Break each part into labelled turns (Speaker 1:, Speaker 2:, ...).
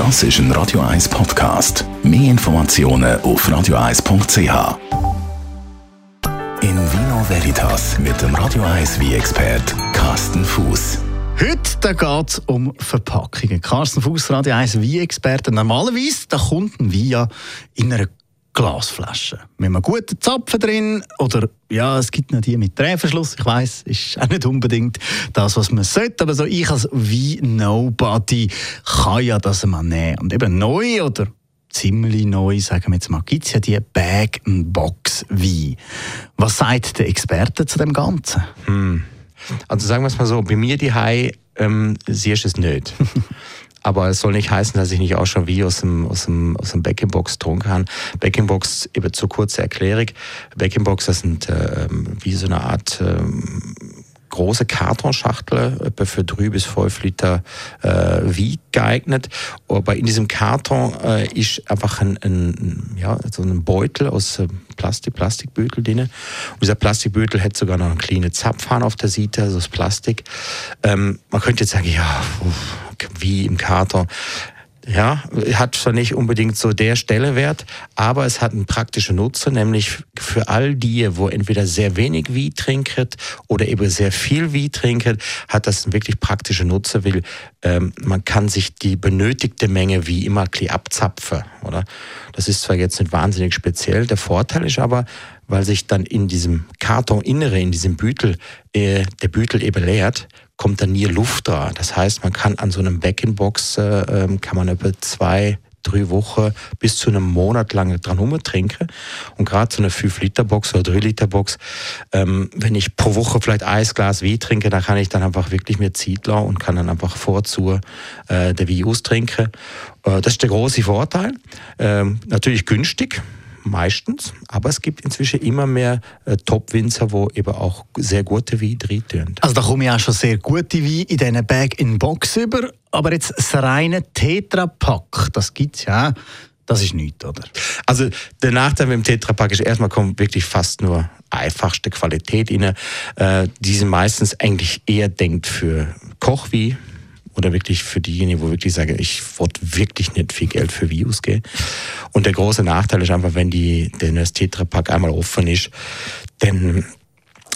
Speaker 1: Das ist ein Radio 1 Podcast. Mehr Informationen auf radio1.ch. In Vino Veritas mit dem Radio 1 wie expert Carsten Fuß.
Speaker 2: Heute geht es um Verpackungen. Carsten Fuß, Radio 1 wie experte Normalerweise da kommt ein Wein in einer Glasflasche. Mit einem guten Zapfen drin oder ja, es gibt noch die mit Drehverschluss. Ich weiß, ist auch nicht unbedingt das, was man sollte, aber so ich als wie Nobody kann ja das mal nehmen. Und eben neu oder ziemlich neu, sagen wir jetzt mal, gibt es ja die Bag-and-Box-Wein. Was sagt der Experte zu dem Ganzen?
Speaker 3: Hm. Also sagen wir es mal so, bei mir die ähm, siehst du es nicht. Aber es soll nicht heißen, dass ich nicht auch schon wie aus dem, aus dem, aus dem Back-in-Box tun kann. Back-in-Box, eben zur kurzen Erklärung. Back-in-Box, das sind äh, wie so eine Art äh, große Kartonschachtel, etwa für drei bis fünf Liter äh, wie geeignet. Aber in diesem Karton äh, ist einfach ein, ein, ja, so ein Beutel aus äh, Plastik, Plastikbeutel drin. Und dieser Plastikbeutel hat sogar noch einen kleinen Zapfhahn auf der Seite, also das Plastik. Ähm, man könnte jetzt sagen, ja, wie im Karton. Ja, hat zwar nicht unbedingt so der Stellewert, aber es hat einen praktischen Nutzen, nämlich für all die, wo entweder sehr wenig Wie trinken oder eben sehr viel Wie trinken, hat das einen wirklich praktischen Nutzen, weil ähm, man kann sich die benötigte Menge wie immer abzapfen, oder? Das ist zwar jetzt nicht wahnsinnig speziell, der Vorteil ist aber, weil sich dann in diesem Kartoninnere, in diesem Bütel, äh, der Bütel eben leert, kommt dann nie Luft da. Das heißt, man kann an so einem Back-in-Box, äh, ähm, kann man über zwei, drei Wochen bis zu einem Monat lang dran rumtrinken. Und gerade so eine 5-Liter-Box oder 3-Liter-Box, ähm, wenn ich pro Woche vielleicht ein Glas Wein trinke, dann kann ich dann einfach wirklich mir Zeit lassen und kann dann einfach vorzu äh, der Wein austrinken. Äh, das ist der große Vorteil. Ähm, natürlich günstig meistens, aber es gibt inzwischen immer mehr äh, Top-Winzer, wo eben auch sehr gute Weine drin tun.
Speaker 2: Also da kommen ja auch schon sehr gute Weine in diesen Bag-in-Box über, aber jetzt das reine Tetra-Pack, das gibt es ja das ist nichts, oder?
Speaker 3: Also der Nachteil mit dem Tetrapack ist erstmal kommt wirklich fast nur einfachste Qualität rein. Äh, die sind meistens eigentlich eher denkt für Kochwie, oder wirklich für diejenigen, wo wirklich sagen, ich wollte wirklich nicht viel Geld für Views geben. Und der große Nachteil ist einfach, wenn die, wenn das Tetrapack einmal offen ist, dann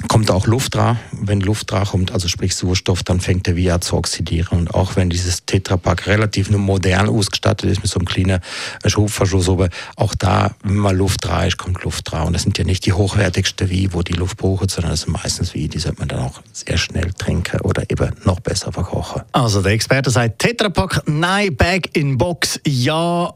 Speaker 3: kommt auch Luft dran. Wenn Luft dran kommt, also sprich Sauerstoff, dann fängt der Via zu oxidieren. Und auch wenn dieses Tetrapack relativ modern ausgestattet ist mit so einem kleinen Schubverschluss oben, auch da, wenn mal Luft dran ist, kommt Luft dran. Und das sind ja nicht die hochwertigsten wie, wo die Luft braucht, sondern das sind meistens wie, die sollte man dann auch sehr schnell trinken oder eben noch besser verkochen.
Speaker 2: Also der Experte sagt Tetrapack, nein, Bag in Box, ja,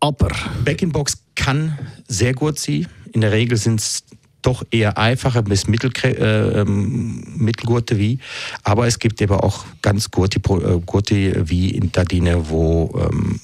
Speaker 2: aber.
Speaker 3: Bag in Box kann sehr gut sein. In der Regel sind es doch eher einfache bis mittel, äh, ähm, mittelgute wie. Aber es gibt eben auch ganz gute, äh, gute wie in Tadine, wo ähm,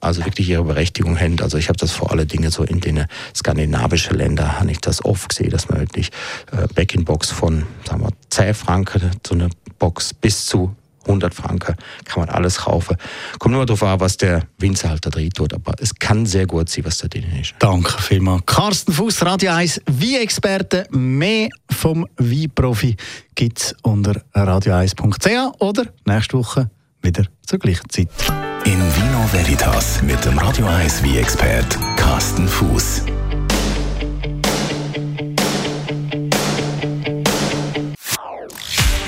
Speaker 3: also wirklich ihre Berechtigung haben. Also ich habe das vor allen Dingen so in den skandinavischen Ländern, habe ich das oft gesehen, dass man wirklich äh, Back-in-Box von, sagen wir, 10 Franken, so eine Box bis zu 100 Franken, kann man alles kaufen. Kommt nur darauf an, was der Winzer halt da drin tut, aber es kann sehr gut sein, was da drin ist.
Speaker 2: Danke vielmals. Carsten Fuß, Radio 1, Wie-Experte. Mehr vom Wie-Profi gibt es unter radio1.ch oder nächste Woche wieder zur gleichen Zeit.
Speaker 1: In Vino Veritas mit dem Radio 1 Wie-Expert Carsten Fuß.